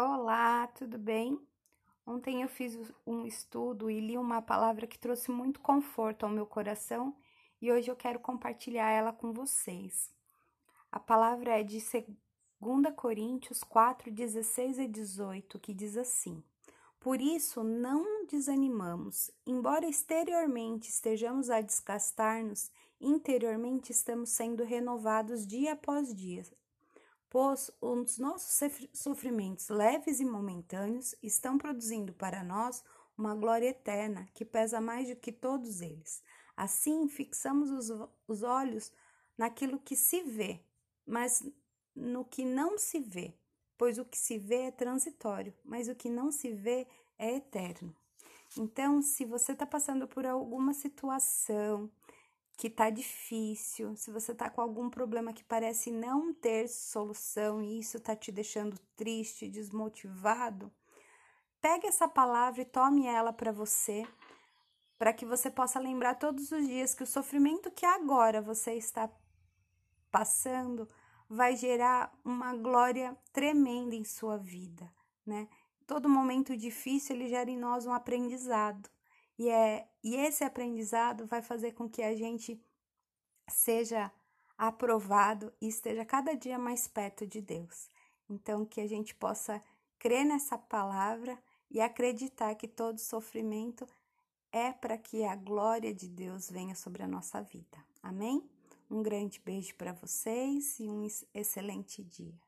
Olá, tudo bem? Ontem eu fiz um estudo e li uma palavra que trouxe muito conforto ao meu coração e hoje eu quero compartilhar ela com vocês. A palavra é de 2 Coríntios 4, 16 e 18, que diz assim: Por isso não desanimamos, embora exteriormente estejamos a desgastar-nos, interiormente estamos sendo renovados dia após dia pois os nossos sofrimentos leves e momentâneos estão produzindo para nós uma glória eterna que pesa mais do que todos eles. Assim, fixamos os, os olhos naquilo que se vê, mas no que não se vê, pois o que se vê é transitório, mas o que não se vê é eterno. Então, se você está passando por alguma situação, que tá difícil, se você tá com algum problema que parece não ter solução e isso tá te deixando triste, desmotivado, pegue essa palavra e tome ela para você, para que você possa lembrar todos os dias que o sofrimento que agora você está passando vai gerar uma glória tremenda em sua vida, né? Todo momento difícil ele gera em nós um aprendizado. E, é, e esse aprendizado vai fazer com que a gente seja aprovado e esteja cada dia mais perto de Deus. Então, que a gente possa crer nessa palavra e acreditar que todo sofrimento é para que a glória de Deus venha sobre a nossa vida. Amém? Um grande beijo para vocês e um excelente dia.